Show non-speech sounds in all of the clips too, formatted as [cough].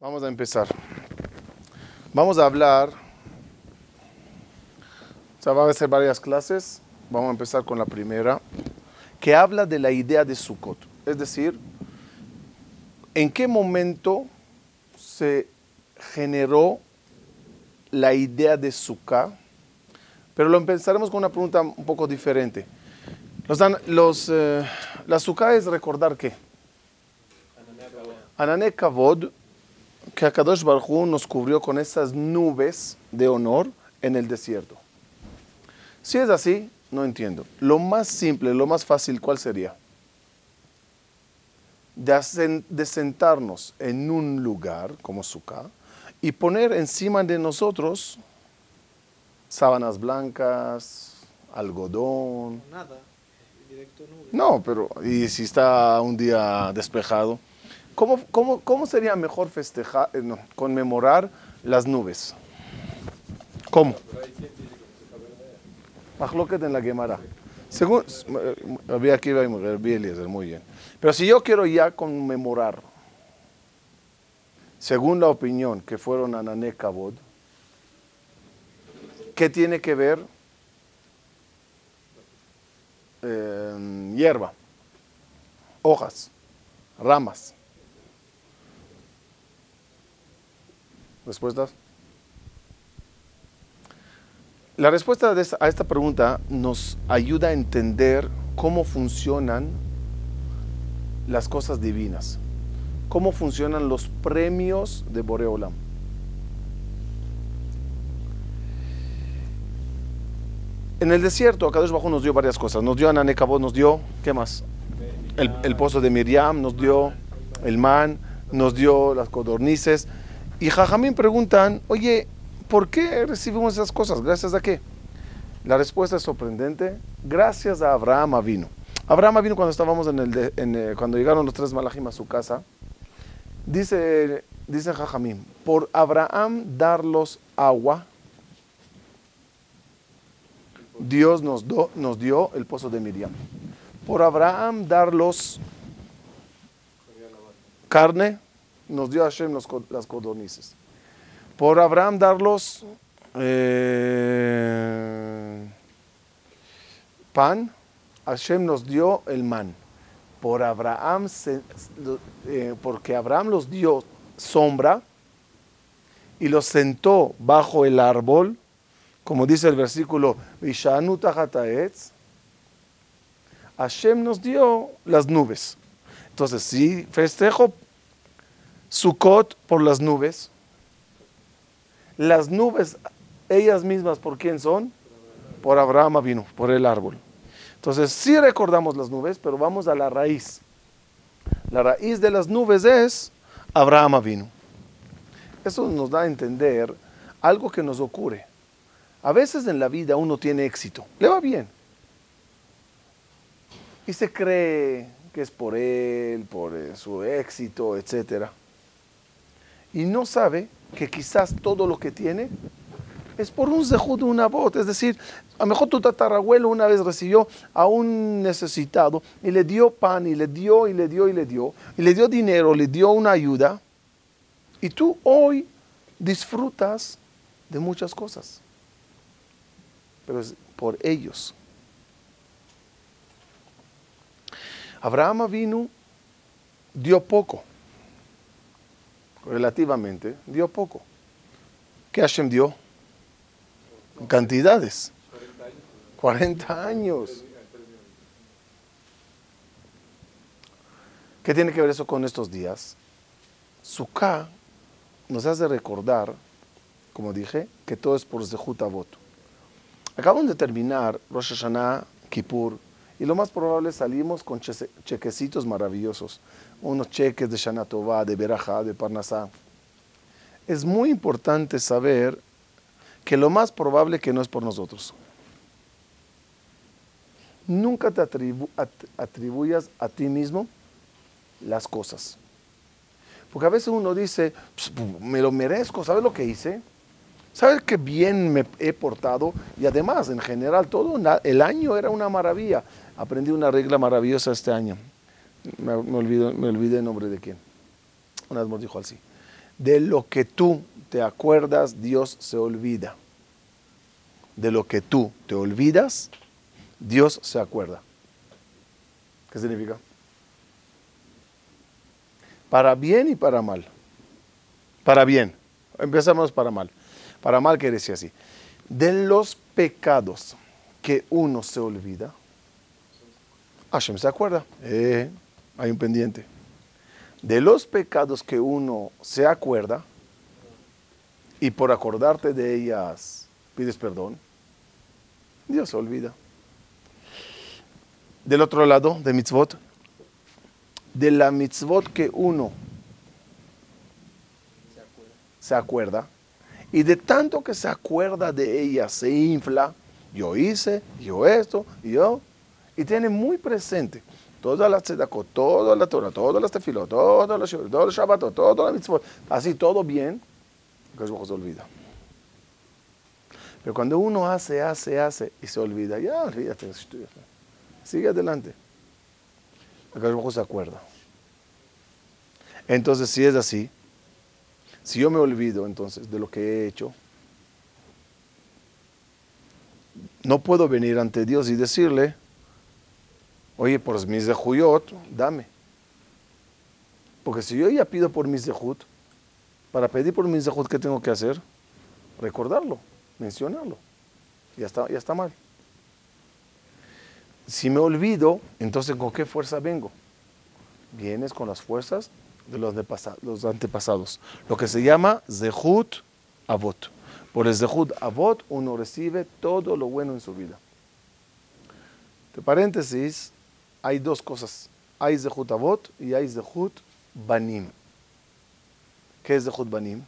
Vamos a empezar. Vamos a hablar. O sea, van a ser varias clases. Vamos a empezar con la primera, que habla de la idea de Sukkot. Es decir, en qué momento se generó la idea de Sukkah. Pero lo empezaremos con una pregunta un poco diferente. Los, los, eh, la Sukkah es recordar qué. Anané Kavod, que Akadosh Baruj Hu nos cubrió con esas nubes de honor en el desierto. Si es así, no entiendo. Lo más simple, lo más fácil, ¿cuál sería? De, de sentarnos en un lugar como Sukkah y poner encima de nosotros sábanas blancas, algodón. Nada, directo nube. No, pero ¿y si está un día despejado? ¿Cómo, cómo, cómo sería mejor festejar, eh, no, conmemorar las nubes? ¿Cómo? Mahloket en la Gemara. Según, había aquí muy bien. Pero si yo quiero ya conmemorar, según la opinión que fueron Anané Kabod, ¿qué tiene que ver? Eh, hierba, hojas, ramas. ¿Respuestas? La respuesta a esta pregunta nos ayuda a entender cómo funcionan las cosas divinas, cómo funcionan los premios de Boreolam. En el desierto, Akadosh Bajo nos dio varias cosas. Nos dio Ananekabot, nos dio, ¿qué más? El pozo de Miriam, nos dio el man, nos dio las codornices. Y Jajamín preguntan, oye, ¿por qué recibimos esas cosas? ¿Gracias a qué? La respuesta es sorprendente. Gracias a Abraham vino. Abraham vino cuando estábamos en el, de- eh, cuando llegaron los tres malajim a su casa. Dice, dice Jajamín, por Abraham darlos agua, Dios nos, do- nos dio el pozo de Miriam. Por Abraham darlos carne, nos dio Hashem las codornices. Por Abraham darlos eh, pan, Hashem nos dio el man. Por Abraham, eh, porque Abraham los dio sombra y los sentó bajo el árbol, como dice el versículo, Hashem nos dio las nubes. Entonces, si festejo Sukkot por las nubes, las nubes, ellas mismas, ¿por quién son? Por Abraham vino, por el árbol. Entonces, sí recordamos las nubes, pero vamos a la raíz. La raíz de las nubes es Abraham vino. Eso nos da a entender algo que nos ocurre. A veces en la vida uno tiene éxito, le va bien. Y se cree que es por él, por su éxito, etcétera y no sabe que quizás todo lo que tiene es por un zehut de una bot. Es decir, a lo mejor tu tatarabuelo una vez recibió a un necesitado y le dio pan y le dio y le dio y le dio y le dio dinero, le dio una ayuda y tú hoy disfrutas de muchas cosas. Pero es por ellos. Abraham vino, dio poco relativamente, dio poco. ¿Qué Hashem dio? Cantidades. 40 años. ¿Qué tiene que ver eso con estos días? Sukkah nos hace recordar, como dije, que todo es por Zehut Avot. Acabamos de terminar Rosh Hashanah, Kippur, y lo más probable salimos con che- chequecitos maravillosos, unos cheques de Shana Tová, de Berajá, de Parnasá. Es muy importante saber que lo más probable que no es por nosotros. Nunca te atribu- at- atribuyas a ti mismo las cosas. Porque a veces uno dice, "Pues, me lo merezco, ¿sabes lo que hice? ¿Sabes qué bien me he portado? Y además, en general, todo el año era una maravilla. Aprendí una regla maravillosa este año. Me, me olvidé el nombre de quién. Una vez dijo así. De lo que tú te acuerdas, Dios se olvida. De lo que tú te olvidas, Dios se acuerda. ¿Qué significa? Para bien y para mal. Para bien. Empezamos para mal. Para mal quiere decir así. De los pecados que uno se olvida, Hashem se acuerda. Eh, hay un pendiente. De los pecados que uno se acuerda y por acordarte de ellas pides perdón, Dios se olvida. Del otro lado, de mitzvot, de la mitzvot que uno se acuerda, y de tanto que se acuerda de ella, se infla, yo hice, yo esto, yo, y tiene muy presente todas las tzedakot, toda la Torah, todas las tefilot, todos los todos los shabbatot, todas las mitzvot, así todo bien, que se olvida. Pero cuando uno hace, hace, hace y se olvida, ya olvídate, sigue adelante. El se acuerda. Entonces, si es así, si yo me olvido entonces de lo que he hecho, no puedo venir ante Dios y decirle, oye, por mis zehuyot, dame. Porque si yo ya pido por mis zehut, para pedir por mis zehut, ¿qué tengo que hacer? Recordarlo, mencionarlo. Ya está, ya está mal. Si me olvido, entonces ¿con qué fuerza vengo? Vienes con las fuerzas de los, los antepasados. Lo que se llama zehut avot. Por el zehut avot uno recibe todo lo bueno en su vida. De paréntesis, hay dos cosas. Hay Zehut Avot y hay Zehut Banim. ¿Qué es Zehut Banim?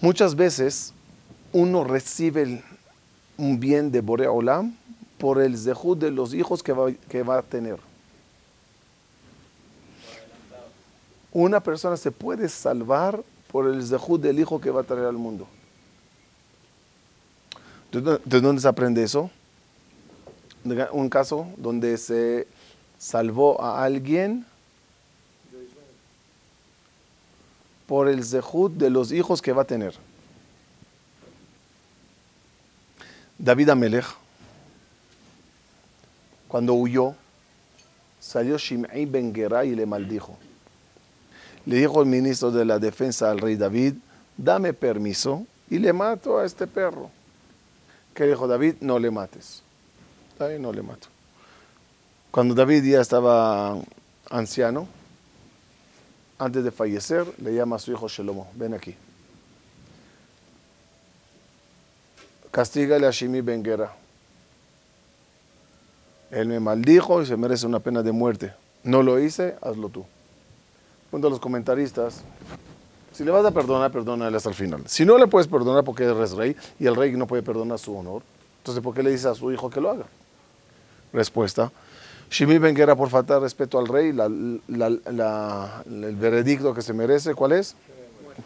Muchas veces uno recibe un bien de Borea Olam por el Zehut de los hijos que va, que va a tener. Una persona se puede salvar por el Zehut del hijo que va a traer al mundo. ¿De dónde se aprende eso? un caso donde se salvó a alguien por el zehut de los hijos que va a tener. David Amelech, cuando huyó, salió Shimei Ben Gera y le maldijo. Le dijo el ministro de la defensa al rey David, dame permiso y le mato a este perro. ¿Qué dijo David? No le mates no le mato. Cuando David ya estaba anciano, antes de fallecer, le llama a su hijo Shelomo, ven aquí. Castígale a Shimi Ben Él me maldijo y se merece una pena de muerte. No lo hice, hazlo tú. Punto a los comentaristas. Si le vas a perdonar, perdónale hasta el final. Si no le puedes perdonar porque eres rey y el rey no puede perdonar su honor, entonces ¿por qué le dices a su hijo que lo haga? Respuesta. Shimi Ben por falta de respeto al rey, el veredicto que se merece, ¿cuál es?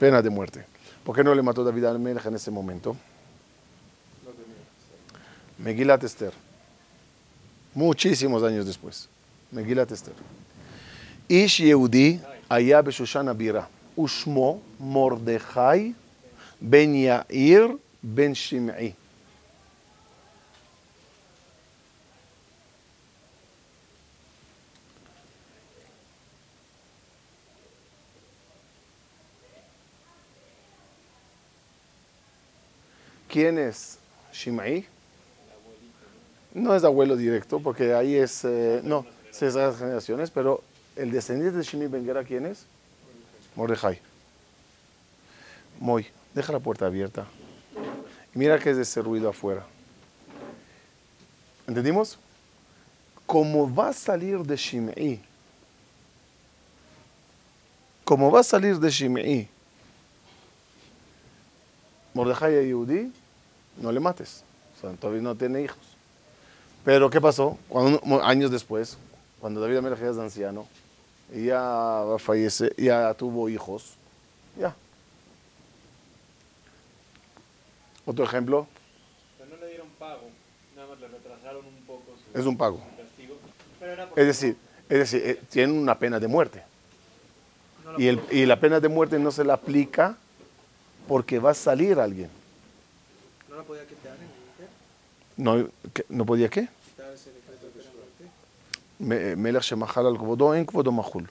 Pena de muerte. ¿Por qué no le mató David al en ese momento? Megilat Esther. Muchísimos años después. Megilat Esther. Ish Yehudi allá Beshushana. Ushmo Mordechai Ben Yair Ben Shim'i. ¿Quién es Shimei? No es abuelo directo, porque ahí es, eh, no, se las generaciones, pero el descendiente de Shimei Benguera, ¿quién es? Mordejai. Moy, deja la puerta abierta. Mira que es ese ruido afuera. ¿Entendimos? Como va a salir de Shimei, como va a salir de Shimei, Mordejai y Yehudi, no le mates. O sea, todavía no tiene hijos. Pero ¿qué pasó? Cuando, años después, cuando David Amelech es anciano, ya fallece, ya tuvo hijos, ya. Otro ejemplo. Pero no le dieron pago, nada más le retrasaron un poco su, es un pago. castigo. es decir, es decir, eh, tienen una pena de muerte. Y, el, y la pena de muerte no se la aplica porque va a salir alguien. ¿No la podía quitar en el Inter? No. ¿No podía qué? Quitar ese decreto de su muerte. Me- Al en mahul.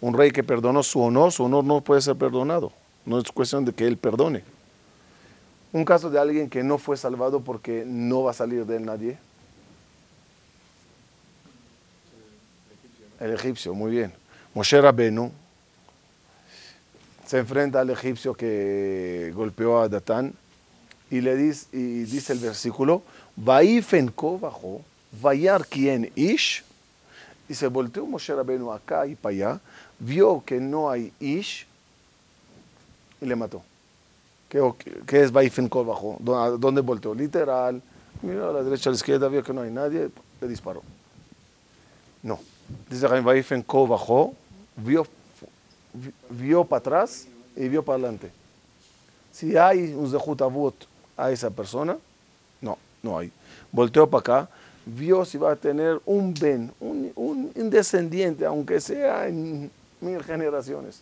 Un rey que perdonó su honor, su honor no puede ser perdonado. No es cuestión de que él perdone. Un caso de alguien que no fue salvado porque no va a salir de él nadie. El egipcio, muy bien. Moshe Rabenu se enfrenta al egipcio que golpeó a Datán y le dice, y dice el versículo, bajo, vayar quien ish, y se volteó Moshe Rabenu acá y para allá, vio que no hay ish y le mató. ¿Qué, qué es Vaifen bajo? ¿Dó- a ¿Dónde volteó? Literal, miró a la derecha, a la izquierda, vio que no hay nadie, le disparó. No. Dice Jaime Vaifen bajó, vio, vi- vio para atrás y vio para adelante. Si hay un Zehut a esa persona, no, no hay. Volteó para acá, vio si va a tener un Ben, un, un- descendiente, aunque sea en mil generaciones.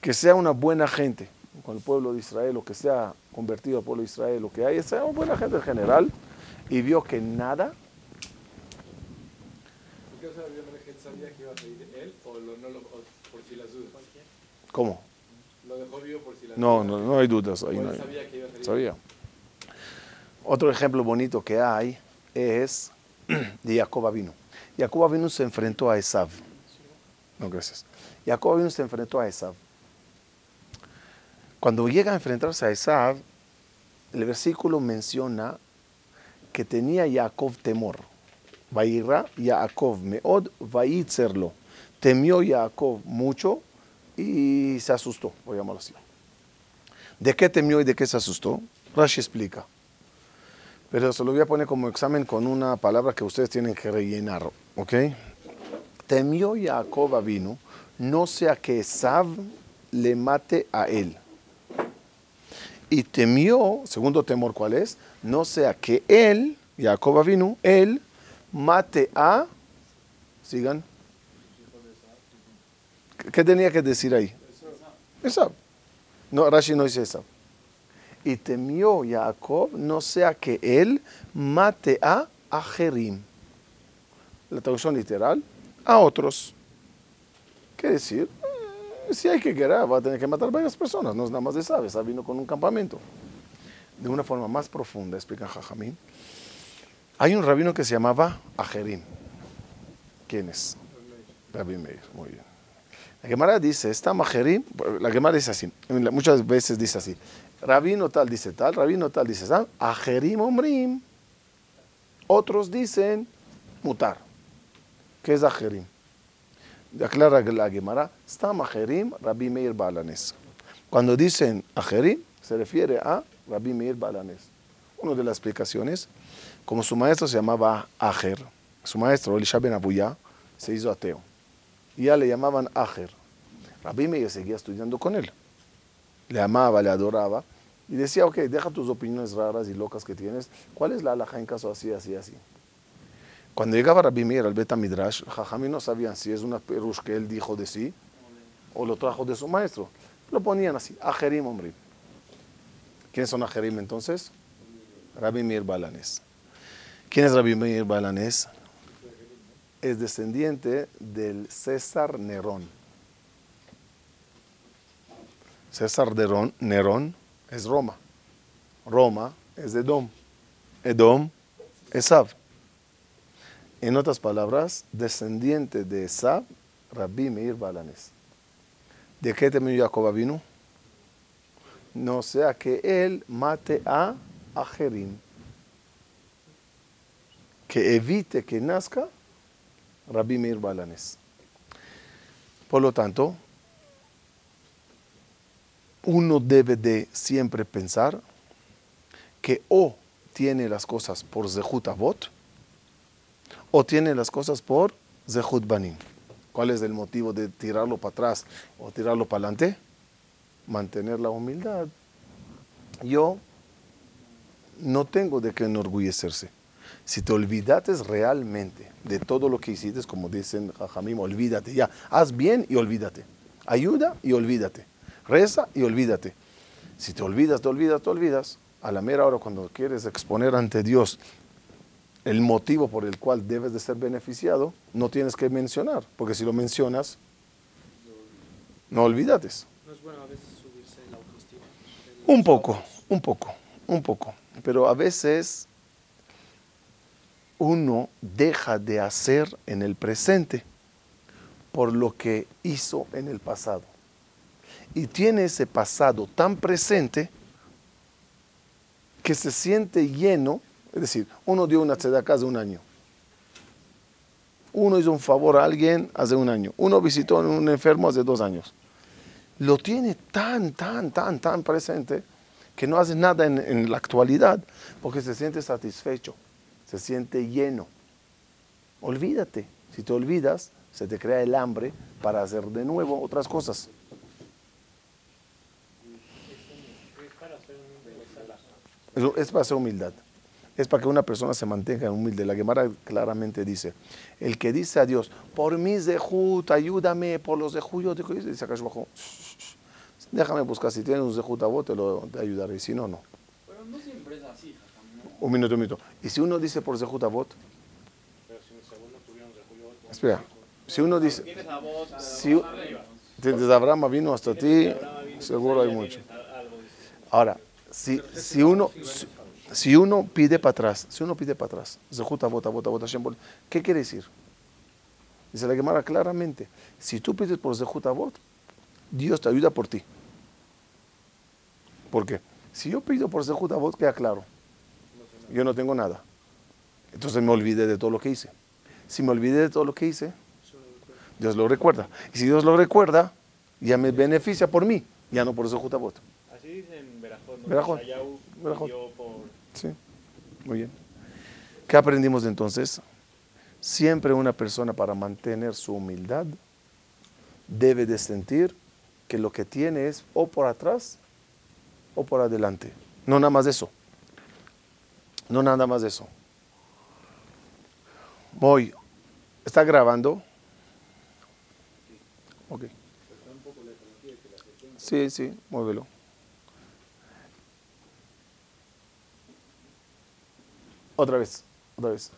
Que sea una buena gente con el pueblo de Israel, o que sea convertido al pueblo de Israel, o que haya, sea una buena gente en general, y vio que nada, ¿Por qué sabía que iba a él o, lo, no lo, o por si las dudas? ¿cómo? Lo dejó vivo por si las No, dudas. no, no hay dudas. Ahí no hay- sabía que iba a salir. Sabía. Otro ejemplo bonito que hay es [clears throat] de Jacob vino. Jacob vino se enfrentó a Esav. No, gracias. Jacob vino se enfrentó a Esav. Cuando llega a enfrentarse a Esav, el versículo menciona que tenía Jacob temor. Vairra Jacob meod vaitzerlo. Temió Jacob mucho y se asustó, voy a llamarlo así. ¿De qué temió y de qué se asustó? Rashi explica. Pero se lo voy a poner como examen con una palabra que ustedes tienen que rellenar, ¿ok? Temió Jacob vino, no sea que Esav le mate a él. Y temió, segundo temor, ¿cuál es? No sea que él, Jacob vino, él mate a, sigan. ¿Qué- ¿Qué tenía que decir ahí? Esav. No, Rashi no dice Esav. Y temió Jacob, no sea que él mate a Ajerim. La traducción literal, a otros. ¿Qué decir? Eh, Si hay que guerra, va a tener que matar varias personas, no es nada más de Esav. Esav vino con un campamento. De una forma más profunda, explica Jajamín. Hay un rabino que se llamaba Ajerim. ¿Quién es? Rabbi Meir, muy bien. La Gemara dice, está Majerim, la Gemara dice así, muchas veces dice así, rabino tal dice tal, rabino tal dice tal, Ajerim Omrim, otros dicen mutar. ¿Qué es Ajerim? Aclara la Gemara, está Majerim, Rabbi Meir Balanes. Cuando dicen Ajerim, se refiere a Rabbi Meir Balanes. Una de las explicaciones, como su maestro se llamaba Ajer, su maestro Elisha Ben Abuya se hizo ateo ya le llamaban Ajer. Rabbi Meir seguía estudiando con él. Le amaba, le adoraba y decía, ok, deja tus opiniones raras y locas que tienes. ¿Cuál es la alhaja en caso así, así, así? Cuando llegaba Rabbi Meir al Beta Midrash, Jajamí no sabían si es una perush que él dijo de sí o lo trajo de su maestro. Lo ponían así, Ajerim Omrim. ¿Quiénes son Ajerim entonces? Rabbi Meir Balanes. ¿Quién es Rabbi Meir Balanes? es descendiente del César Nerón. César Nerón es Roma. Roma es Edom. Edom es Esav. En otras palabras, descendiente de Esav, Rabbi Meir Balanes. ¿De qué temió Jacob vino? No sea que él mate a Ajerim. Que evite que nazca Rabbi Meir Balanes. Por lo tanto, uno debe de siempre pensar que o tiene las cosas por Zehut Avot o tiene las cosas por Zehut Banim. ¿Cuál es el motivo de tirarlo para atrás o tirarlo para adelante? Mantener la humildad. Yo no tengo de qué enorgullecerse. Si te olvidates realmente de todo lo que hiciste, como dicen Jajamim, olvídate ya. Haz bien y olvídate. Ayuda y olvídate. Reza y olvídate. Si te olvidas, te olvidas, te olvidas, a la mera hora cuando quieres exponer ante Dios el motivo por el cual debes de ser beneficiado, no tienes que mencionar, porque si lo mencionas, no olvidates. No es bueno a veces subirse la autoestima. Un poco, un poco, un poco. Pero a veces uno deja de hacer en el presente por lo que hizo en el pasado. Y tiene ese pasado tan presente que se siente lleno, es decir, uno dio una tzedakah hace un año. Uno hizo un favor a alguien hace un año. Uno visitó a un enfermo hace dos años. Lo tiene tan, tan, tan, tan presente que no hace nada en la actualidad porque se siente satisfecho, se siente lleno. Olvídate. Si te olvidas, se te crea el hambre para hacer de nuevo otras cosas. Es para hacer humildad. Es para que una persona se mantenga humilde. La Gemara claramente dice, el que dice a Dios, por mis zehut, ayúdame, por los zehut, yo te dice Akash Bajo, déjame buscar, si tienes un zehut a vos, te lo te ayudaré, si no, no. Pero no siempre es así, Jajam, ¿no? Un minuto, un minuto. Y si uno dice por zehut a vos, Pero si segundo tuvieron espera, si uno dice, si, desde Abraham vino hasta ti, seguro hay mucho. Ahora, si, uno si, si uno pide para atrás, si uno pide para atrás, ¿qué quiere decir? Dice la Gemara claramente, si tú pides por Zehut Avot, Dios te ayuda por ti. ¿Por qué? Si yo pido por Zehut Avot, queda claro. Yo no tengo nada. Entonces me olvidé de todo lo que hice. Si me olvidé de todo lo que hice, Dios lo recuerda. Y si Dios lo recuerda, ya me beneficia por mí, ya no por Zehut Avot. Así dicen Por Sí, muy bien. ¿Qué aprendimos de entonces? Siempre una persona para mantener su humildad debe de sentir que lo que tiene es o por atrás o por adelante. No nada más de eso. No nada más de eso. Voy. ¿Está grabando? Ok. Sí, sí, muévelo. Otra vez, otra vez.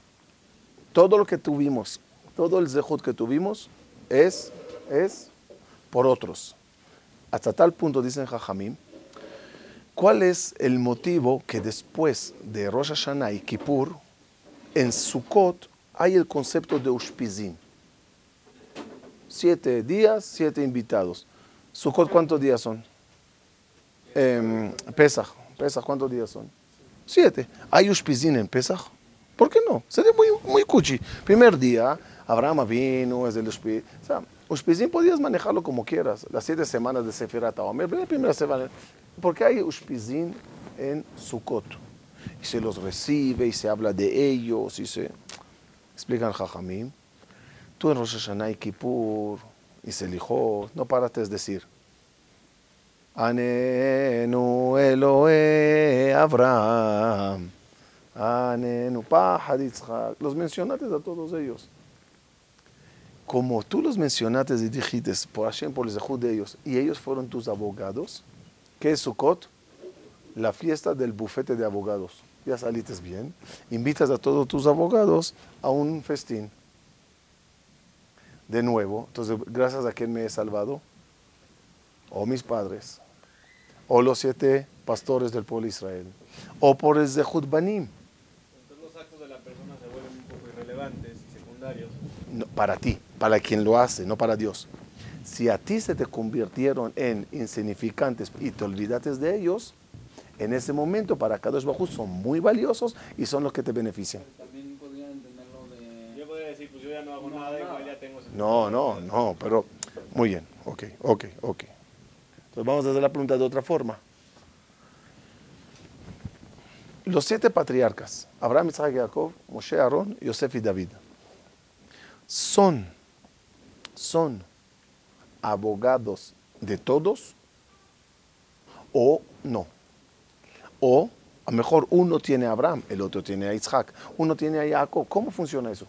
Todo lo que tuvimos, todo el zehut que tuvimos es, es por otros. Hasta tal punto, dicen Jajamim, ¿cuál es el motivo que después de Rosh Hashanah y Kippur, en Sukkot hay el concepto de Ushpizin? Siete días, siete invitados. Sukkot, ¿cuántos días son? Em, Pesach, Pesach, ¿cuántos días son? Siete. ¿Hay Ushpizin en Pesach? ¿Por qué no? Sería muy, muy cuchi. Primer día, Abraham vino, es el Ushpizin. O sea, podías manejarlo como quieras. Las siete semanas de Sefirat Omer, la primera semana. Porque hay Ushpizin en Sukkot. Y se los recibe y se habla de ellos y se... Explican Jajamim. Tú en Rosh Hashanah y Kippur y Selijot, no parates de decir. Anenu Eloe Abraham. Anenu Pahad Yitzhak. Los mencionaste a todos ellos. Como tú los mencionaste y dijiste por Hashem, por el de ellos, y ellos fueron tus abogados, ¿qué es Sukkot? La fiesta del bufete de abogados. Ya saliste bien. Invitas a todos tus abogados a un festín. De nuevo, entonces, gracias a quien me he salvado, o mis padres, o los siete pastores del pueblo de Israel, o por el Zehut Banim. Entonces los actos de la persona se vuelven un poco irrelevantes y secundarios. No, para ti, para quien lo hace, no para Dios. Si a ti se te convirtieron en insignificantes y te olvidaste de ellos, en ese momento para Kadosh Bajú son muy valiosos y son los que te benefician. También podrían entenderlo de... Yo podría decir, pues yo ya no hago No, nada, nada. igual ya tengo ese No, no, no, pero muy bien, ok, ok, ok. Entonces vamos a hacer la pregunta de otra forma. Los siete patriarcas, Abraham, Isaac, Jacob, Moshe, Aarón, Yosef y David, son, son abogados de todos o no. O A lo mejor uno tiene a Abraham, el otro tiene a Isaac, uno tiene a Jacob. ¿Cómo funciona eso?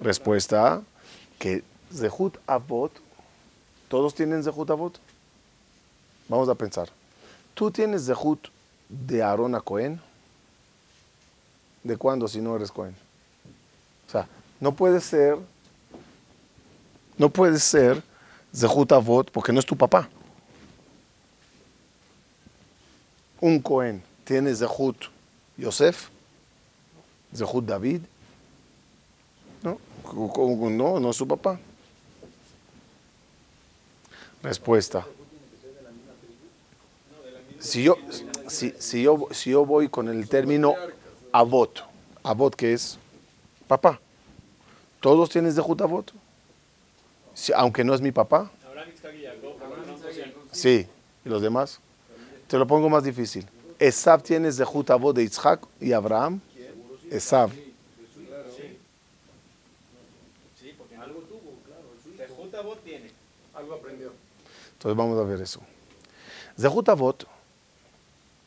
Respuesta A, que Zehut Avot, todos tienen Zehut Avot. Vamos a pensar. ¿Tú tienes Zehut de Aarón a Cohen? ¿De cuándo si no eres Cohen? O sea, no puede ser, no puede ser Zehut Avot porque no es tu papá. Un Cohen tiene Zehut Yosef, Zehut David, ¿no? No, no es su papá. Respuesta. Si yo, si, si yo, si yo voy con el término avot, avot que es papá, ¿todos tienen de avot? Si- aunque no es mi papá. Sí, ¿y los demás? Te lo pongo más difícil. Esab tiene de avot de Isaac y Abraham. Esab. Algo aprendió. Entonces vamos a ver eso. Zehut Avot,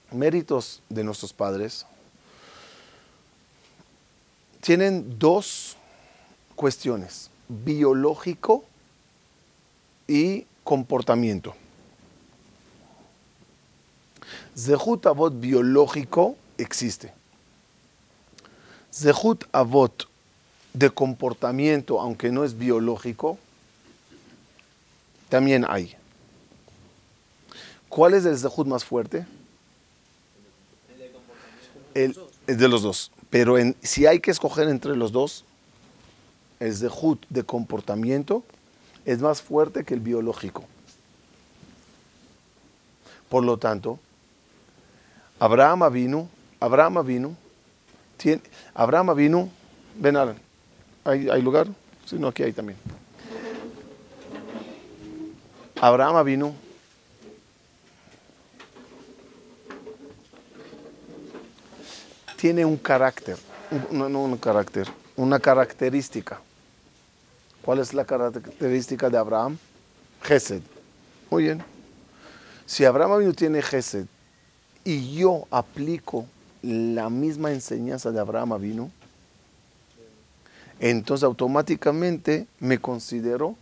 méritos de nuestros padres, tienen dos cuestiones, biológico y comportamiento. Zehut Avot biológico existe. Zehut Avot de comportamiento, aunque no es biológico, también hay. ¿Cuál es el zehut más fuerte? El, el de los dos. Pero si hay que escoger entre los dos, el zehut de comportamiento es más fuerte que el biológico. Por lo tanto, Abraham vino, Abraham vino, tiene, Abraham vino, ven Alan, ¿hay, lugar? Si no, aquí hay también. Abraham vino. Tiene un carácter, no, un carácter, una característica. ¿Cuál es la característica de Abraham? Gesed. Muy bien. Si Abraham tiene Gesed y yo aplico la misma enseñanza de Abraham vino, entonces automáticamente me considero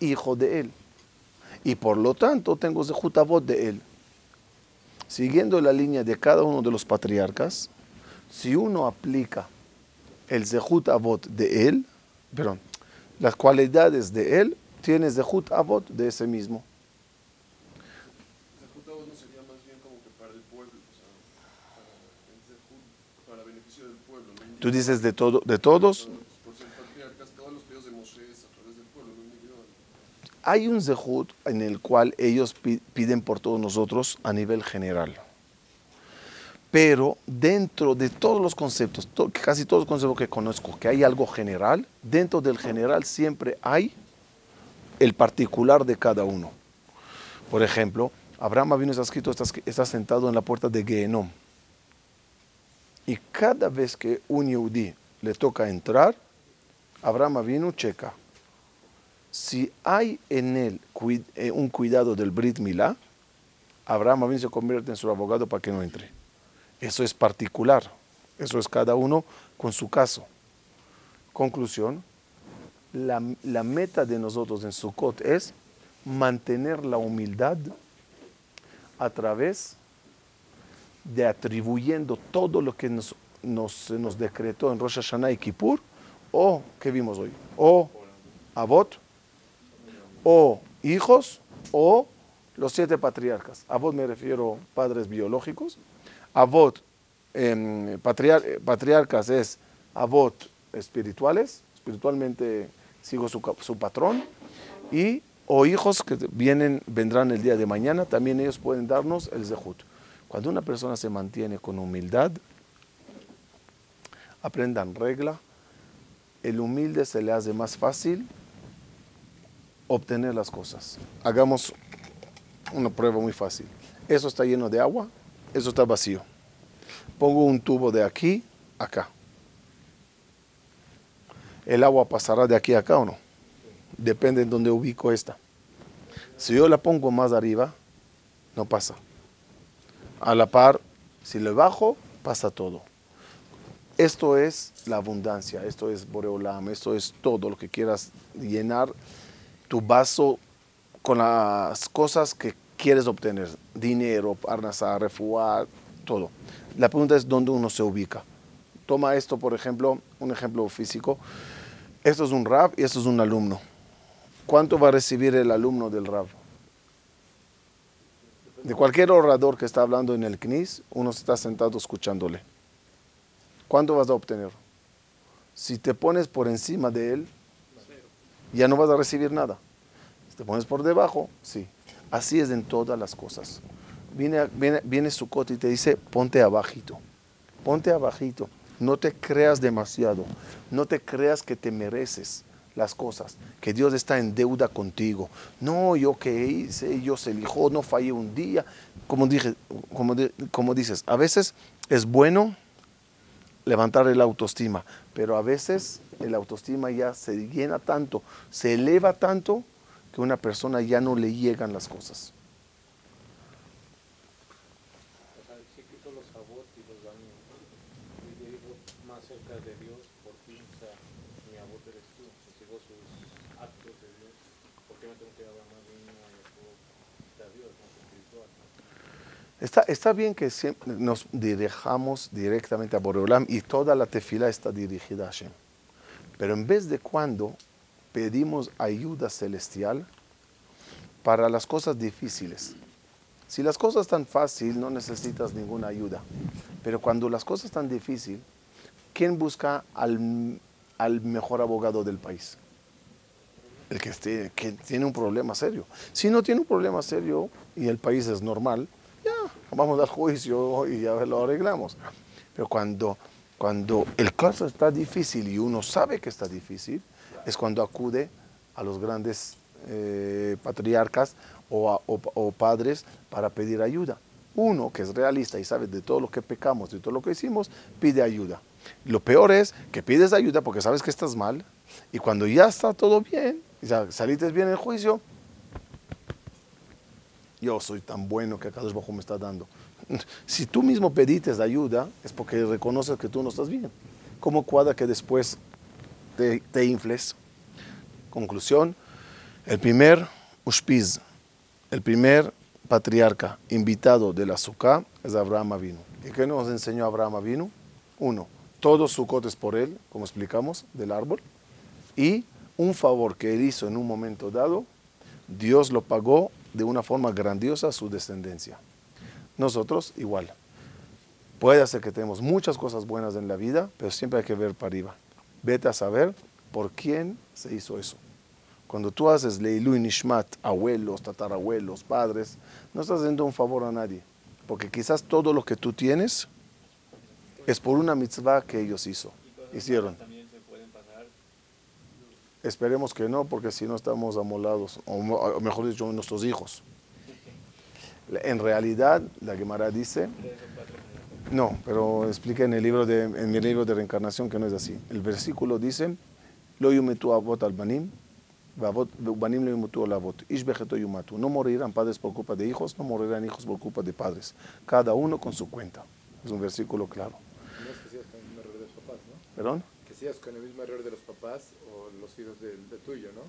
hijo de él y por lo tanto tengo Zehut Avot de él. Siguiendo la línea de cada uno de los patriarcas, si uno aplica el Zehut Avot de él, perdón, las cualidades de él, tiene Zehut Avot de ese mismo. Zehut Avot no sería más bien como que para el pueblo, o sea, para, el Zehut, para beneficio del pueblo, ¿no? Tú dices de, todo, de todos, Por ser patriarcas, todos los pedidos de Moshe es a través del pueblo, no individual. hay un Zehut en el cual ellos pi- piden por todos nosotros a nivel general. Pero dentro de todos los conceptos, to- casi todos los conceptos que conozco, que hay algo general, dentro del general siempre hay el particular de cada uno. Por ejemplo, Abraham vino está escrito, está, sentado en la puerta de Gehenom. Y cada vez que un yudí le toca entrar, Abraham vino checa. Si hay en él eh, un cuidado del Brit Milá, Abraham Avinu se convierte en su abogado para que no entre. Eso es particular. Eso es cada uno con su caso. Conclusión, la, la meta de nosotros en Sukkot es mantener la humildad a través de atribuyendo todo lo que nos, nos, se nos decretó en Rosh Hashanah y Kippur, o, ¿qué vimos hoy? O Abot, o hijos, o los siete patriarcas. Abot me refiero padres biológicos. Abot, em, patriar- eh, patriarcas es Abot espirituales, espiritualmente sigo su, su patrón. Y o hijos que vienen, vendrán el día de mañana, también ellos pueden darnos el zehut. Cuando una persona se mantiene con humildad, aprendan regla, el humilde se le hace más fácil obtener las cosas. Hagamos una prueba muy fácil. Eso está lleno de agua, eso está vacío. Pongo un tubo de aquí a acá. ¿El agua pasará de aquí a acá o no? Depende en dónde ubico esta. Si yo la pongo más arriba, no pasa. A la par, si le bajo, pasa todo. Esto es la abundancia, esto es Boreolam, esto es todo lo que quieras llenar tu vaso con las cosas que quieres obtener. Dinero, parnasa, refuar, todo. La pregunta es dónde uno se ubica. Toma esto, por ejemplo, un ejemplo físico. Esto es un rab y esto es un alumno. ¿Cuánto va a recibir el alumno del rab? De cualquier orador que está hablando en el CNIS, uno está sentado escuchándole. ¿Cuánto vas a obtener? Si te pones por encima de él, ya no vas a recibir nada. Si te pones por debajo, sí. Así es en todas las cosas. Viene, viene, viene y te dice, ponte abajito. Ponte abajito. No te creas demasiado. No te creas que te mereces las cosas, que Dios está en deuda contigo. No, yo que hice, yo se elijo, no fallé un día. Como, dije, como, como dices, a veces es bueno levantar el autoestima, pero a veces el autoestima ya se llena tanto, se eleva tanto, que a una persona ya no le llegan las cosas. Está, está bien que siempre nos dirijamos directamente a Boreolam y toda la tefila está dirigida a Hashem. Pero en vez de cuando pedimos ayuda celestial para las cosas difíciles. Si las cosas están fácil, no necesitas ninguna ayuda. Pero cuando las cosas están difícil, ¿quién busca al, al mejor abogado del país? El que, esté, que tiene un problema serio. Si no tiene un problema serio y el país es normal, ya, vamos al juicio y ya lo arreglamos. Pero cuando, cuando el caso está difícil y uno sabe que está difícil, es cuando acude a los grandes eh, patriarcas o, padres para pedir ayuda. Uno que es realista y sabe de todo lo que pecamos, de todo lo que hicimos, pide ayuda. Lo peor es que pides ayuda porque sabes que estás mal y cuando ya está todo bien, saliste bien en el juicio, yo soy tan bueno que acá Bajo me está dando. [laughs] Si tú mismo pedites ayuda, es porque reconoces que tú no estás bien. ¿Cómo cuadra que después te, te infles? Conclusión, el primer Ushpiz, el primer patriarca invitado de la Sukkah es Abraham Avinu. ¿Y qué nos enseñó Abraham Avinu? Uno, todos Sukkot es por él, como explicamos, del árbol. Y un favor que él hizo en un momento dado, Dios lo pagó de una forma grandiosa a su descendencia. Nosotros igual. Puede ser que tenemos muchas cosas buenas en la vida, pero siempre hay que ver para arriba. Vete a saber por quién se hizo eso. Cuando tú haces Leilu y Nishmat, abuelos, tatarabuelos, padres, no estás haciendo un favor a nadie. Porque quizás todo lo que tú tienes es por una mitzvah que ellos hizo, hicieron. Esperemos que no, porque si no estamos amolados, o mo- o mejor dicho, nuestros hijos. [laughs] En realidad, la Gemara dice, no, pero explica en el libro de, en mi libro de reencarnación que no es así. El versículo dice, lo yumetu avot al banim, lo yumetu al avot, ish bejeto yumatu. No morirán padres por culpa de hijos, no morirán hijos por culpa de padres. Cada uno con su cuenta. Es un versículo claro. No es que sigas con el mismo error de los papás, ¿no? ¿Perdón? Que sigas con el mismo error de los papás o los hijos del de tuyo, ¿no?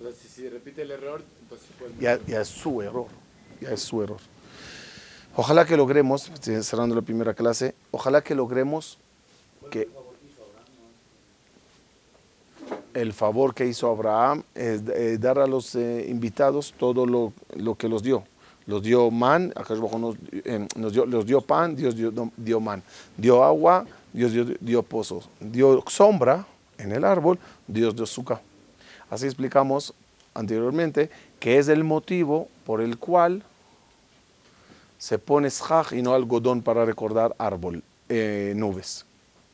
O sea, si, si repite el error, entonces ya, ya es su error, ya es su error. Ojalá que logremos, cerrando la primera clase, ojalá que logremos que el favor que hizo Abraham es eh, dar a los eh, invitados todo lo, lo que los dio. Los dio man, Hu nos, eh, nos dio, los dio pan, Dios dio, dio man. Dio agua, Dios dio, dio pozos. Dio sombra en el árbol, Dios dio azúcar. Así explicamos anteriormente que es el motivo por el cual se pone shaj y no algodón para recordar árbol, eh, nubes.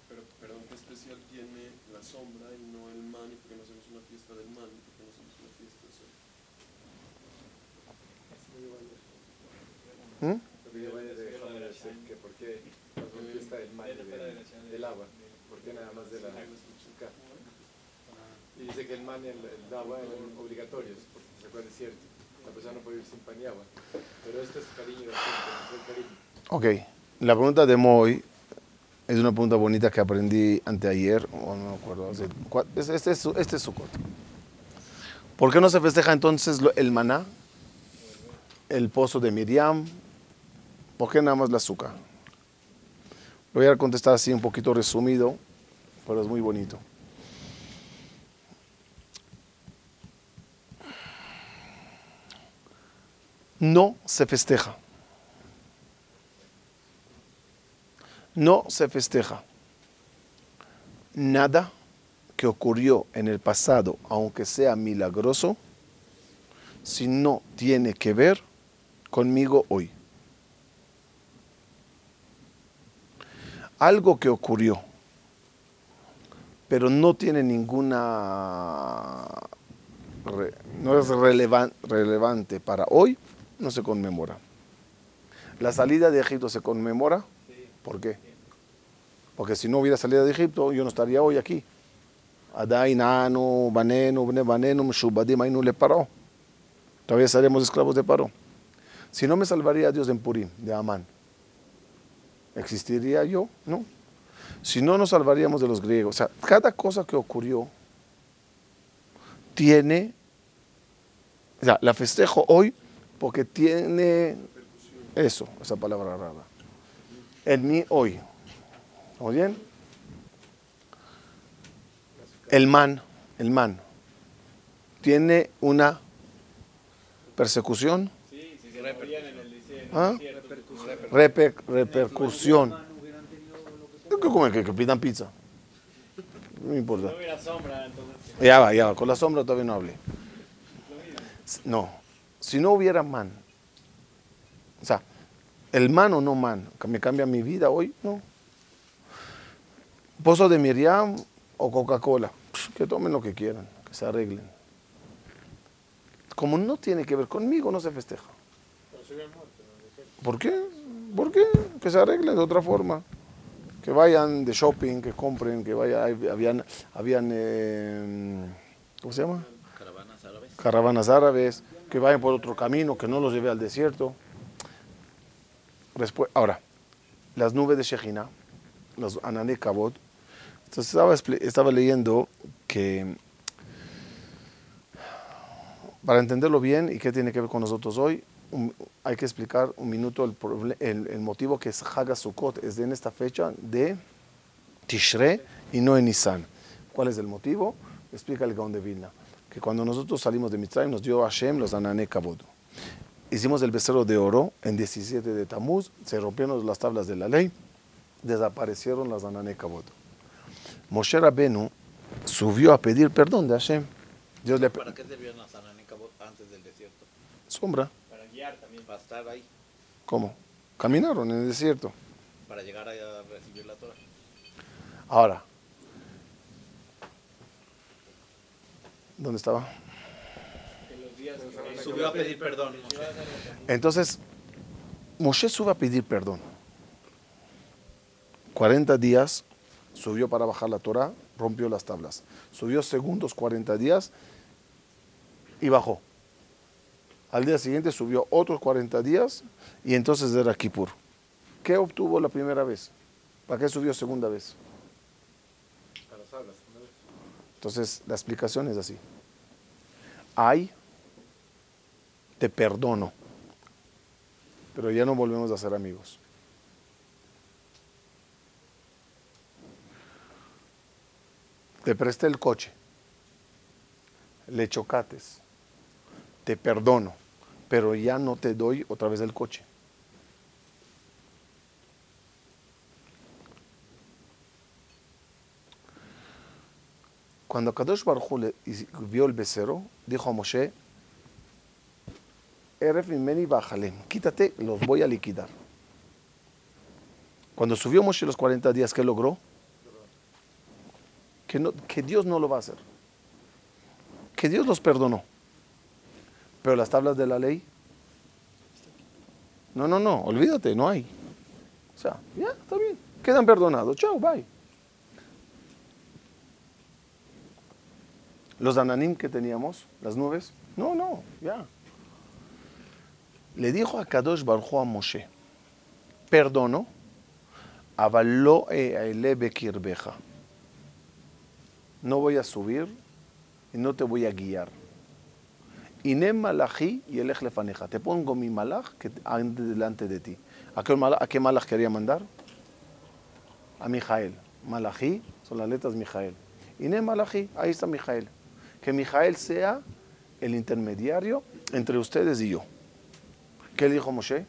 Pero, perdón, ¿qué especial tiene la sombra y no el man? ¿Y por qué no hacemos una fiesta del man? ¿Y por qué no hacemos una fiesta del sol? ¿Mm? Porque del del agua, por qué nada más de la. Y dice que el man y el, el agua eran obligatorios, porque se fue al desierto. La persona no puede vivir sin pan y agua. Pero este es cariño es cariño. Ok, la pregunta de Moy es una pregunta bonita que aprendí anteayer, o no me acuerdo. hace cua- es- Este es, este es Sukkot. ¿Por qué no se festeja entonces el maná, el pozo de Miriam? ¿Por qué nada más la azúcar? Lo voy a contestar así un poquito resumido, pero es muy bonito. No se festeja. No se festeja nada que ocurrió en el pasado, aunque sea milagroso, si no tiene que ver conmigo hoy. Algo que ocurrió, pero no tiene ninguna, no es relevan- relevante para hoy, no se conmemora. La salida de Egipto se conmemora, ¿por qué? Porque si no hubiera salido de Egipto, yo no estaría hoy aquí. Shubadim, Ainu le paró. Todavía seríamos esclavos de paro. Si no me salvaría Dios en Purim, de Amán, ¿existiría yo? No. Si no nos salvaríamos de los griegos. O sea, cada cosa que ocurrió tiene, o sea, la festejo hoy porque tiene eso, esa palabra rara. En mí hoy. ¿Muy bien? El man, el man, tiene una persecución, Sí, el desierto, ¿Ah? reper- repercusión. ¿Qué comen? Que, que pidan pizza. No me importa. Ya va, ya va. Con la sombra todavía no hablé. No. Si no hubiera man, o sea, el man o no man, que me cambia mi vida hoy, no. Pozo de Miriam o Coca-Cola, psh, que tomen lo que quieran, que se arreglen. Como no tiene que ver conmigo, no se festeja. ¿Por qué? ¿Por qué? Que se arreglen de otra forma. Que vayan de shopping, que compren, que vayan. Habían, habían eh, ¿cómo se llama? Caravanas árabes. Caravanas árabes, que vayan por otro camino, que no los lleve al desierto. Ahora, las nubes de Shejina, los Anané Kabot. Entonces estaba, estaba leyendo que para entenderlo bien y qué tiene que ver con nosotros hoy, hay que explicar un minuto el motivo que es Haga Sukkot, es de en esta fecha de Tishre y no en Nisan. ¿Cuál es el motivo? Explica el Gaon de Vilna. Que cuando nosotros salimos de Mitzrayim nos dio Hashem los Anané Kabod. Hicimos el becerro de oro en 17 de Tamuz, se rompieron las tablas de la ley, desaparecieron las Anané Kabod. Moshe Rabenu subió a pedir perdón de Hashem. Dios le ¿Para qué servían las Ananicabot antes del desierto? sombra. Para guiar también. Para estar ahí, ¿Cómo? Caminaron en el desierto. para llegar a recibir la Torah. Ahora, ¿dónde estaba? Subió a pedir perdón. Entonces, Moshe sube a pedir perdón. 40 días subió para bajar la Torah, rompió las tablas. Subió segundos 40 días y bajó. Al día siguiente subió otros 40 días y entonces era Kippur. ¿Qué obtuvo la primera vez? ¿Para qué subió segunda vez? para las alas, una vez. Entonces, la explicación es así. Ay, te perdono, pero ya no volvemos a ser amigos. Te presté el coche, le chocates, te perdono, pero ya no te doy otra vez el coche. Cuando Kadosh Baruj Hu le- vio el becerro, dijo a Moshe, Eref mimeni bájale, quítate, los voy a liquidar. Cuando subió Moshe los 40 días, ¿qué logró? Que, que Dios no lo va a hacer. Que Dios los perdonó. Pero las tablas de la ley, no, no, no, olvídate, no hay. O sea, ya, está bien, quedan perdonados, chao, bye. Los ananim que teníamos, las nubes, no, no, ya. Le dijo a Kadosh Baruj Hu a Moshe, perdono, avaló bekirbeja. No voy a subir y no te voy a guiar. Inem malají y el lefaneja. Te pongo mi malaj que ande delante de ti. ¿A qué, malaj, ¿A qué malaj quería mandar? A Mijael. Malají son las letras Mijael. Inem malají, ahí está Mijael. Que Mijael sea el intermediario entre ustedes y yo. ¿Qué dijo Moshe?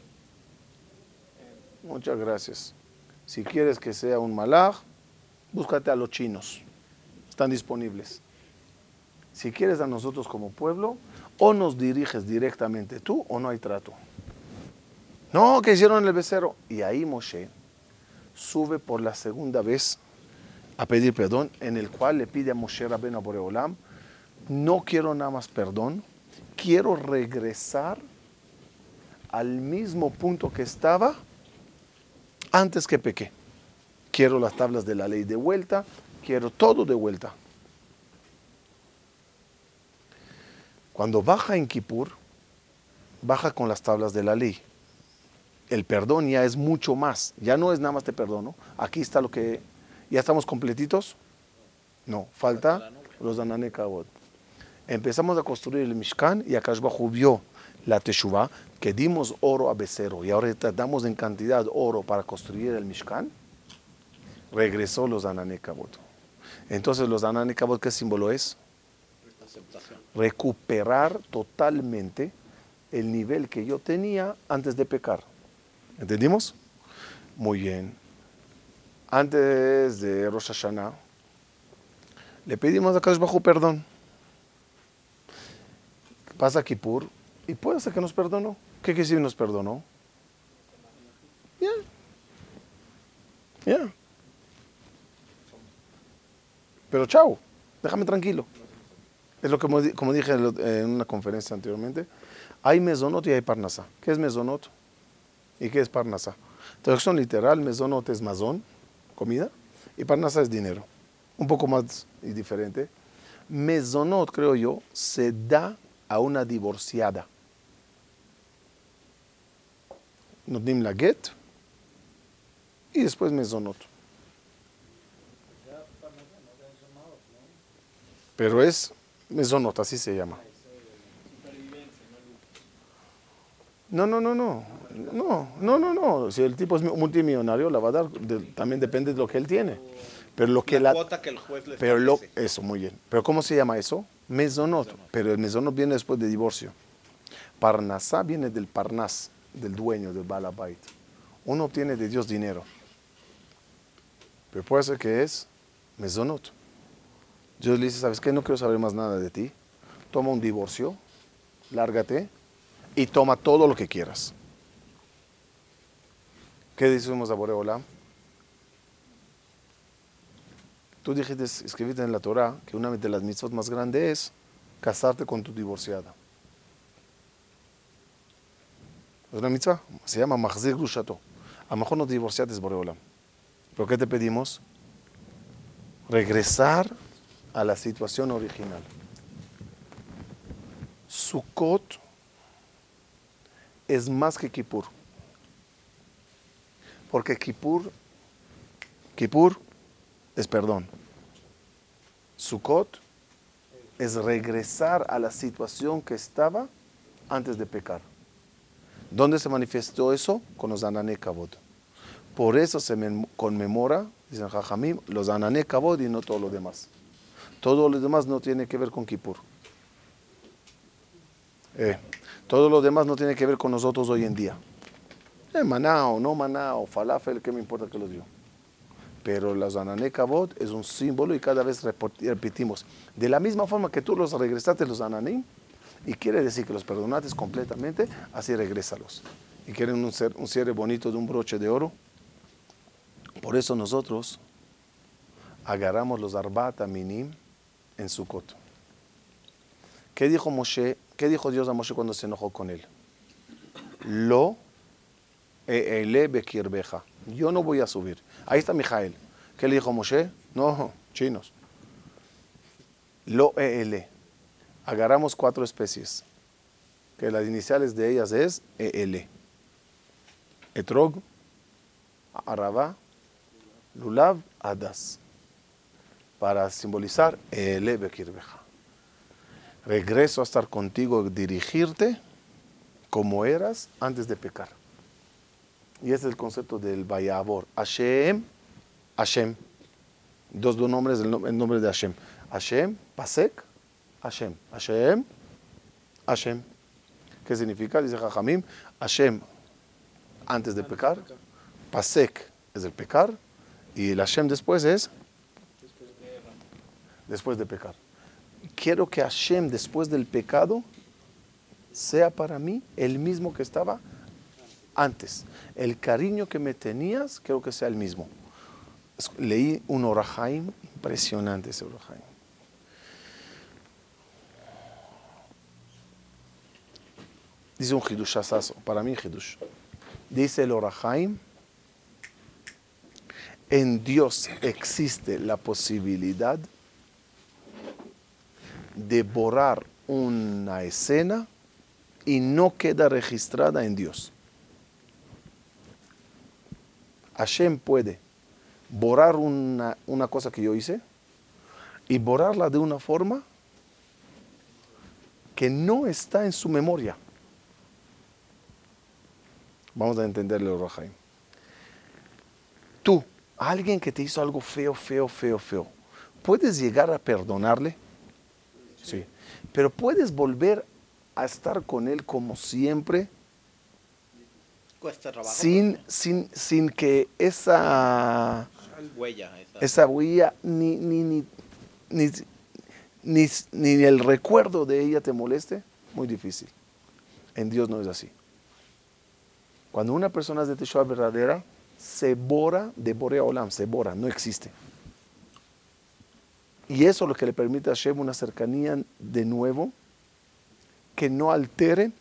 Muchas gracias. Si quieres que sea un malaj, búscate a los chinos. Están disponibles. Si quieres a nosotros como pueblo, o nos diriges directamente tú o no hay trato. No, que hicieron el becerro. Y ahí Moshe sube por la segunda vez a pedir perdón, en el cual le pide a Moshe Rabbeinu a no quiero nada más perdón, quiero regresar al mismo punto que estaba antes que pequé. Quiero las tablas de la ley de vuelta, quiero todo de vuelta. Cuando baja en Kippur, baja con las tablas de la ley. El perdón ya es mucho más. Ya no es nada más te perdono. Aquí está lo que... ¿Ya estamos completitos? No, falta los Anane Empezamos a construir el Mishkan y acá Bajo vio la Teshuvah, que dimos oro a becero y ahora damos en cantidad oro para construir el Mishkan. Regresó los Anane Entonces, los Anane ¿qué símbolo es? recuperar totalmente el nivel que yo tenía antes de pecar. ¿Entendimos? Muy bien. Antes de Rosh Hashanah, le pedimos a Kadosh perdón. Pasa Kippur y puede ser que nos perdonó. ¿Qué quiere decir nos perdonó? Ya. Ya. Pero chao, déjame tranquilo. Es lo que, como dije en una conferencia anteriormente, hay mesonot y hay parnasa. ¿Qué es mesonot? ¿Y qué es parnasa? Traducción literal, mesonot es mazón, comida, y parnasa es dinero. Un poco más y diferente. Mesonot, creo yo, se da a una divorciada. Notnim la get y después mesonot. Pero es Mesonot, así se llama. No, no, no, no. No, no, no, no. Si el tipo es multimillonario, la va a dar. también depende de lo que él tiene. Pero lo que la, la cuota que el juez le pero lo, Eso, muy bien. Pero ¿cómo se llama eso? Mesonot. Pero el mesonot viene después de divorcio. Parnasá viene del parnas, del dueño, del balabait. Uno obtiene de Dios dinero. Pero puede ser que es mesonot. Dios le dice, ¿sabes qué? No quiero saber más nada de ti. Toma un divorcio, lárgate y toma todo lo que quieras. ¿Qué decimos a Boreolam? Tú dijiste, escribiste en la Torah que una de las mitzvot más grandes es casarte con tu divorciada. Es una mitzvah, se llama Mahzir Grushato. A lo mejor no te divorciaste, Boreolam. ¿Pero qué te pedimos? Regresar a la situación original. Sukkot es más que Kippur. Porque Kippur, Kippur es perdón. Sukkot es regresar a la situación que estaba antes de pecar. ¿Dónde se manifestó eso? Con los Anané Por eso se conmemora, dicen Jajamim, los Anané y no todo lo demás. Todo lo demás no tiene que ver con Kippur. Eh, todo lo demás no tiene que ver con nosotros hoy en día. Eh, maná o no maná o falafel, ¿qué me importa que lo dio? Pero la Zanané Kabot es un símbolo y cada vez repetimos. De la misma forma que tú los regresaste los Ananim, y quiere decir que los perdonaste completamente, así regrésalos. Y quieren un, un cierre bonito de un broche de oro. Por eso nosotros agarramos los Arbata Minim en Sukkot. ¿Qué dijo Moshe? ¿Qué dijo Dios a Moshe cuando se enojó con él? Lo ele bekirbeja. Yo no voy a subir. Ahí está Mijael. ¿Qué le dijo Moshe? No, chinos. Lo ele. Agarramos cuatro especies. que las iniciales de ellas es EL. Etrog, Araba, Lulav, Adas. Para simbolizar EL Bekirbeja. Regreso a estar contigo, dirigirte como eras antes de pecar. Y ese es el concepto del Bayabor. Hashem, Hashem. Dos, dos nombres, el, el nombre de Hashem. Hashem, Pasek, Hashem. Hashem, Hashem. ¿Qué significa? Dice Jajamim, Hashem antes de pecar, Pasek es el pecar, y el Hashem después es después de pecar. Quiero que Hashem después del pecado sea para mí el mismo que estaba antes. El cariño que me tenías, quiero que sea el mismo. Leí un Orahaim, impresionante ese Orahaim. Dice un Hidush asazo, para mí Hidush. Dice el Orahaim, en Dios existe la posibilidad de borrar una escena y no queda registrada en Dios. Hashem puede borrar una, una cosa que yo hice y borrarla de una forma que no está en su memoria. Vamos a entenderle el Rahaim. Tú, alguien que te hizo algo feo, feo, feo, feo, ¿puedes llegar a perdonarle? Sí. Pero puedes volver a estar con él como siempre, Cuesta trabajo. sin, sin, sin que esa, huella. Esa. esa huella ni, ni, ni, ni, ni, ni el recuerdo de ella te moleste. Muy difícil. En Dios no es así. Cuando una persona es de Teshuvah verdadera, se bora de Borea Olam, se bora, no existe. Y eso es lo que le permite a Hashem una cercanía de nuevo que no altere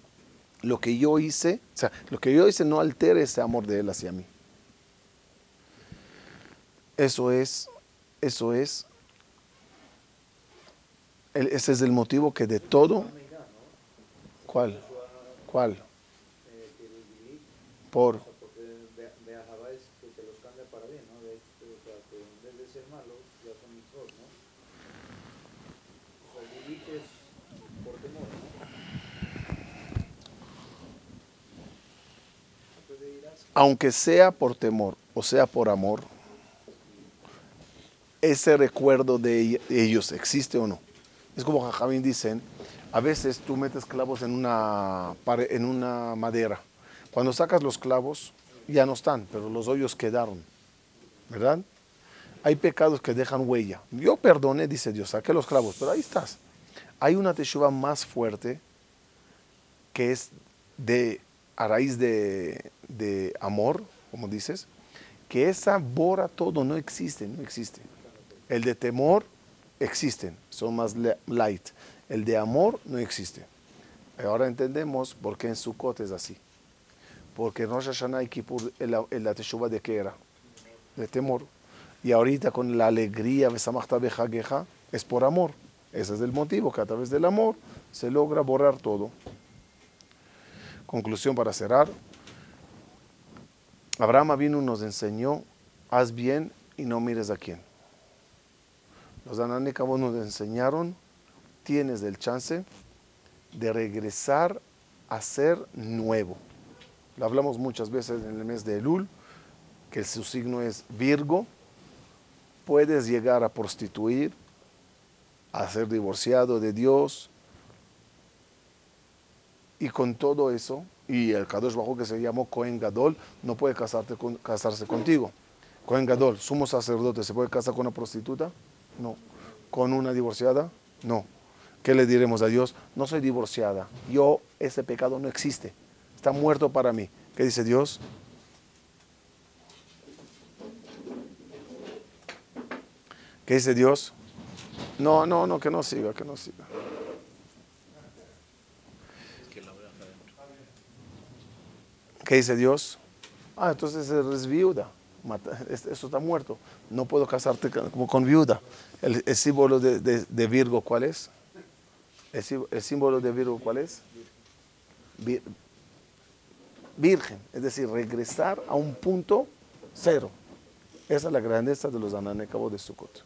lo que yo hice, o sea, lo que yo hice no altere ese amor de él hacia mí. Eso es, eso es, ese es el motivo que de todo, ¿cuál? ¿Cuál? Por, o sea, porque Be- Beahavá es que te los cambia para bien, ¿no? De, o sea, que en vez de ser malos, ya son mitzvot, ¿no? O sea, el Billy es por temor, ¿no? Puede ir a- aunque sea por temor o sea por amor, ese recuerdo de ell- de ellos existe o no. Es como Jajamín dicen, a veces tú metes clavos en una, en una madera. Cuando sacas los clavos, ya no están, pero los hoyos quedaron. ¿Verdad? Hay pecados que dejan huella. Yo perdoné, dice Dios, saqué los clavos, pero ahí estás. Hay una teshuva más fuerte que es de a raíz de, de amor, como dices, que esa borra todo, no existe, no existe. El de temor existen, son más light. El de amor no existe. Ahora entendemos por qué en Sukkot es así. Porque en Rosh Hashanah y Kippur, el, el, la teshuva de qué era? De temor. Y ahorita con la alegría, es por amor. Ese es el motivo, que a través del amor se logra borrar todo. Conclusión para cerrar. Abraham vino nos enseñó, haz bien y no mires a quién. Los Ananécabos nos enseñaron, tienes el chance de regresar a ser nuevo. Lo hablamos muchas veces en el mes de Elul, que su signo es Virgo. Puedes llegar a prostituir, a ser divorciado de Dios, y con todo eso, y el Kadosh Bajo que se llamó Cohen Gadol, no puede casarte casarse contigo. Cohen Gadol, sumo sacerdote, ¿se puede casar con una prostituta? No. ¿Con una divorciada? No. ¿Qué le diremos a Dios? No soy divorciada. Yo, ese pecado no existe. Está muerto para mí. ¿Qué dice Dios? ¿Qué dice Dios? No, no, no, que no siga, que no siga. Es que la veas adentro. ¿Qué dice Dios? Ah, entonces eres viuda. Eso está muerto. No puedo casarte ca- como con viuda. El, símbolo de, Virgo, ¿cuál es? El, sí- el símbolo de Virgo, ¿cuál es? vir- virgen, es decir, regresar a un punto cero. Esa es la grandeza de los Ananekabot de Sukkot.